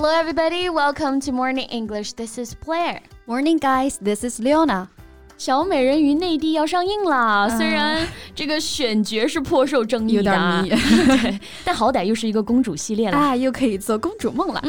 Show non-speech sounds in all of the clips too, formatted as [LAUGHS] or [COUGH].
Hello, everybody. Welcome to Morning English. This is Blair. Morning, guys. This is Leona. 小美人鱼内地要上映啦，虽然这个选角是颇受争议的，对，但好歹又是一个公主系列了，哎，又可以做公主梦了。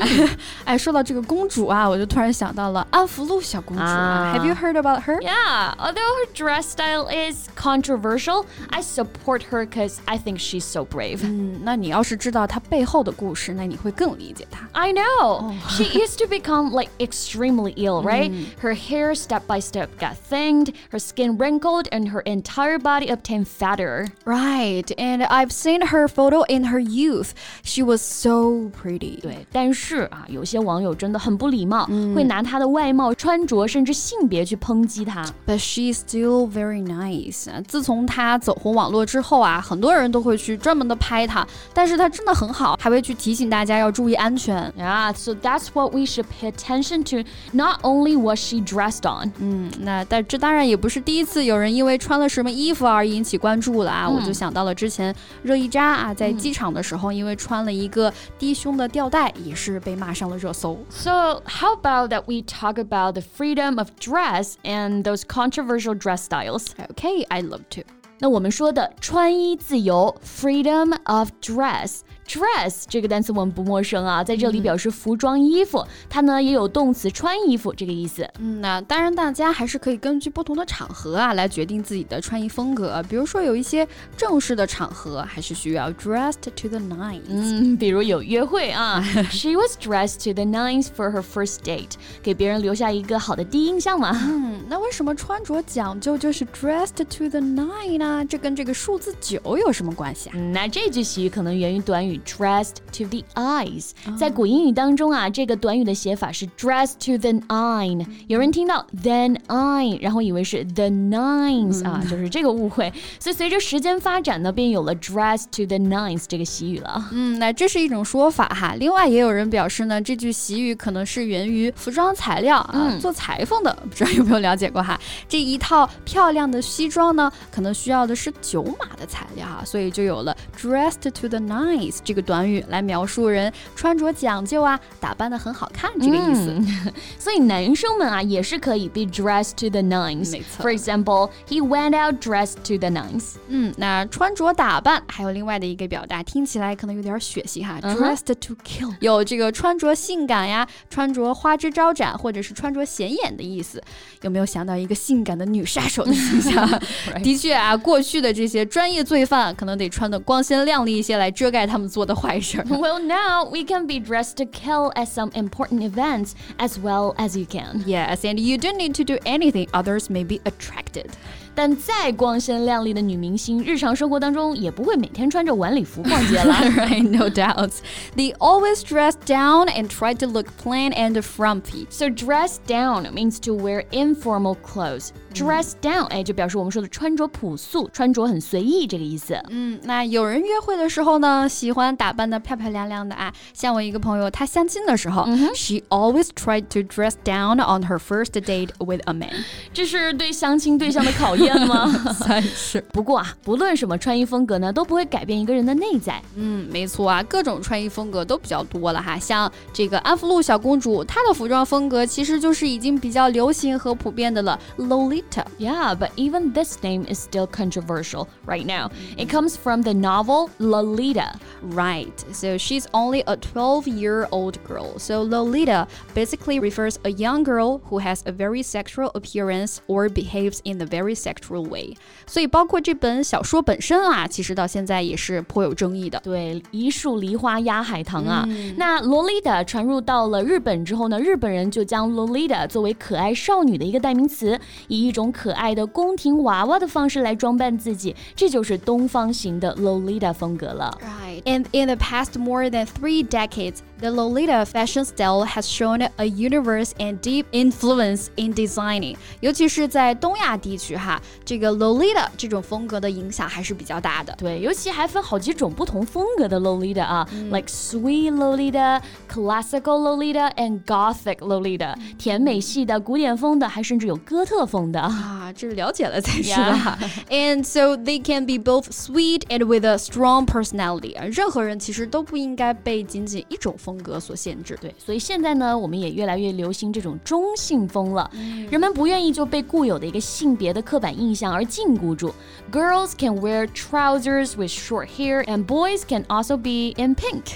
哎，说到这个公主啊，我就突然想到了安福路小公主。Have you [LAUGHS] [LAUGHS] [LAUGHS] heard about her? Yeah, although her dress style is controversial, I support her because I think she's so brave. 嗯，那你要是知道她背后的故事，那你会更理解她。I know. She used to become like extremely ill, right? Her hair step by step got thin her skin wrinkled, and her entire body obtained fatter. Right, and I've seen her photo in her youth. She was so pretty. 对，但是啊，有些网友真的很不礼貌，嗯、会拿她的外貌、穿着甚至性别去抨击她。But she's still very nice. 自从她走红网络之后啊，很多人都会去专门的拍她，但是她真的很好，还会去提醒大家要注意安全。Yeah, so that's what we should pay attention to. Not only what she dressed on. 嗯，那但这当 当然也不是第一次有人因为穿了什么衣服而引起关注了啊！我就想到了之前热依扎啊，在机场的时候，因为穿了一个低胸的吊带，也是被骂上了热搜。So how about that we talk about the freedom of dress and those controversial dress styles? Okay, I love to. 那我们说的穿衣自由 （freedom of dress）。 dress 这个单词我们不陌生啊，在这里表示服装、衣服，它呢也有动词穿衣服这个意思。嗯，那当然大家还是可以根据不同的场合啊来决定自己的穿衣风格。比如说有一些正式的场合，还是需要 dressed to the nines。嗯，比如有约会啊，[LAUGHS] She was dressed to the nines for her first date，给别人留下一个好的第一印象嘛。嗯，那为什么穿着讲究就是 dressed to the nine 呢？这跟这个数字九有什么关系啊？那这句习语可能源于短语。Dressed to the eyes，、哦、在古英语当中啊，这个短语的写法是 dressed to the nine。有人听到 then I，然后以为是 the nines、嗯、啊，就是这个误会。所以随着时间发展呢，便有了 dressed to the nines 这个习语了。嗯，那这是一种说法哈。另外也有人表示呢，这句习语可能是源于服装材料啊，嗯、做裁缝的，不知道有没有了解过哈？这一套漂亮的西装呢，可能需要的是九码的材料哈，所以就有了 dressed to the nines 这个短语来描述人穿着讲究啊，打扮的很好看这个意思。嗯、[LAUGHS] 所以男生们啊也是可以 be dressed to the nines。没错。For example, he went out dressed to the nines。嗯，那穿着打扮还有另外的一个表达，听起来可能有点血腥哈、uh huh.，dressed to kill，有这个穿着性感呀，穿着花枝招展，或者是穿着显眼的意思。有没有想到一个性感的女杀手的形象？[LAUGHS] [LAUGHS] 的确啊，过去的这些专业罪犯可能得穿的光鲜亮丽一些来遮盖他们做。well, now [LAUGHS] we can be dressed to kill at some important events as well as you can. Yes, and you don't need to do anything others may be attracted. 但再光鲜亮丽的女明星，日常生活当中也不会每天穿着晚礼服逛街了。right, no [LAUGHS] doubts. They always dress down and try to look plain and frumpy. So dress down means to wear informal clothes. Dress down，哎，就表示我们说的穿着朴素，穿着很随意这个意思。嗯，那有人约会的时候呢，喜欢 打扮的漂漂亮亮的啊。像我一个朋友，她相亲的时候、mm hmm.，she always tried to dress down on her first date with a man。这是对相亲对象的考验。厌吗？算是。不过啊，不论什么穿衣风格呢，都不会改变一个人的内在。嗯，没错啊，各种穿衣风格都比较多了哈。像这个安福路小公主，她的服装风格其实就是已经比较流行和普遍的了，Lolita。Yeah, [LAUGHS] but even this name is still controversial right now. It comes from the novel Lolita. Right. So she's only a 12-year-old girl. So Lolita basically refers a young girl who has a very sexual appearance or behaves in a very sexual way，所以包括这本小说本身啊，其实到现在也是颇有争议的。对，一树梨花压海棠啊。嗯、那 Lolita 传入到了日本之后呢，日本人就将 Lolita 作为可爱少女的一个代名词，以一种可爱的宫廷娃娃的方式来装扮自己，这就是东方型的 Lolita 风格了。Right, and in the past more than three decades. The Lolita fashion style has shown a universe and deep influence in designing，尤其是在东亚地区哈，这个 Lolita 这种风格的影响还是比较大的。对，尤其还分好几种不同风格的 Lolita 啊、嗯、，like sweet Lolita、classical Lolita and gothic Lolita，甜美系的、古典风的，还甚至有哥特风的啊，这了解了才是吧。And so they can be both sweet and with a strong personality，任何人其实都不应该被仅仅一种风 风格所限制。对，所以现在呢，我们也越来越流行这种中性风了。人们不愿意就被固有的一个性别的刻板印象而禁锢住。Girls can wear trousers with short hair, and boys can also be in pink.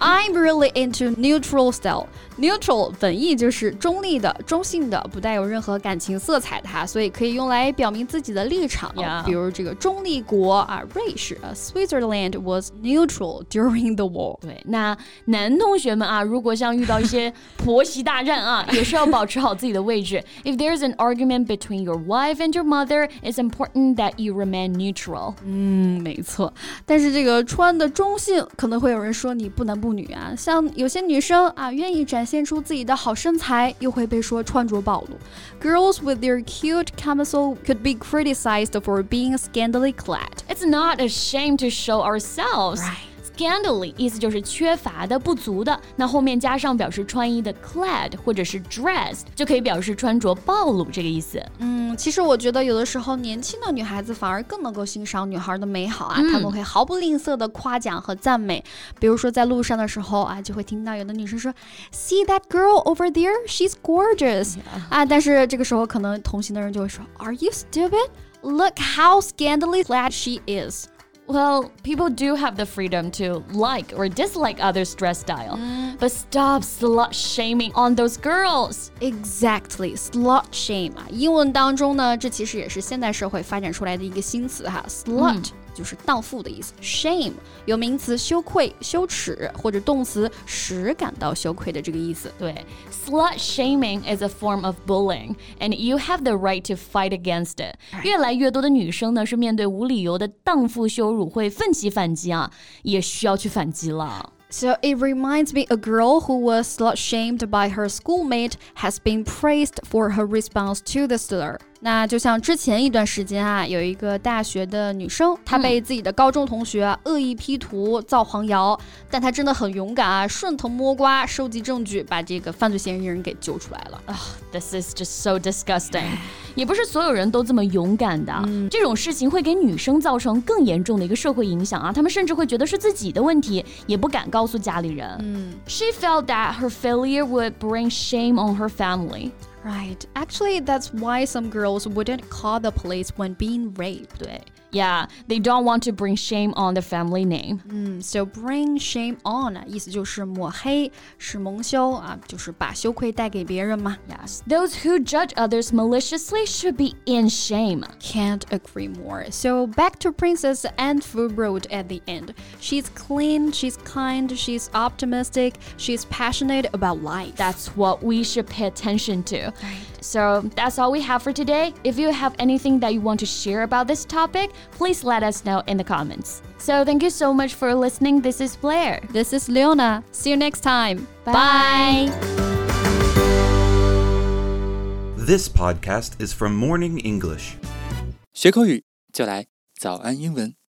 I'm really into neutral style. Neutral 本意就是中立的、中性的，不带有任何感情色彩的哈，所以可以用来表明自己的立场。Yeah. 比如这个中立国啊，瑞士啊，Switzerland was neutral during the war。对，那男同 学们啊，如果像遇到一些婆媳大战啊，也是要保持好自己的位置。If there's [LAUGHS] an argument between your wife and your mother, it's important that you remain neutral. 嗯，没错。但是这个穿的中性，可能会有人说你不男不女啊。像有些女生啊，愿意展现出自己的好身材，又会被说穿着暴露。Girls with their cute camisole could be criticized for being scantily clad. It's not a shame to show ourselves. Right. Scantily 意思就是缺乏的、不足的，那后面加上表示穿衣的 clad 或者是 dressed，就可以表示穿着暴露这个意思。嗯，其实我觉得有的时候年轻的女孩子反而更能够欣赏女孩的美好啊，她们会毫不吝啬的夸奖和赞美。比如说在路上的时候啊，就会听到有的女生说，See that girl over there? She's gorgeous. 啊，但是这个时候可能同行的人就会说，Are you stupid? Look how scantily clad she is. Well, people do have the freedom to like or dislike others' dress style, but stop slut shaming on those girls. Exactly, slut shame 啊，英文当中呢，这其实也是现代社会发展出来的一个新词哈，slut、 就是荡妇的意思，shame 有名词羞愧、羞耻，或者动词使感到羞愧的这个意思。对，slut shaming is a form of bullying, and you have the right to fight against it. 越来越多的女生呢，是面对无理由的荡妇羞辱会奋起反击啊，也需要去反击了。 So it reminds me a girl who was slut shamed by her schoolmate has been praised for her response to the slur. 那就像之前一段时间啊，有一个大学的女生，她被自己的高中同学恶意 P 图、造黄谣，但她真的很勇敢啊，顺藤摸瓜，收集证据，把这个犯罪嫌疑人给揪出来了。This is just so disgusting. [SIGHS] 也不是所有人都这么勇敢的，这种事情会给女生造成更严重的一个社会影响啊！她们甚至会觉得是自己的问题，也不敢告诉家里人。嗯 She felt that her failure would bring shame on her family. Right. Actually, that's why some girls wouldn't call the police when being raped. 对 yeah, they don't want to bring shame on the family name. Mm, so bring shame on 啊，意思就是抹黑、使蒙羞啊，就是把羞愧带给别人嘛。Yes, those who judge others maliciously should be in shame. Can't agree more. So back to Princess Anfu Road at the end. She's clean, she's kind, she's optimistic, she's passionate about life. That's what we should pay attention to. Right. So that's all we have for today. If you have anything that you want to share about this topic, please let us know in the comments. So thank you so much for listening. This is Blair. This is Leona. See you next time. Bye. This podcast is from Morning English. 学口语就来早安英文。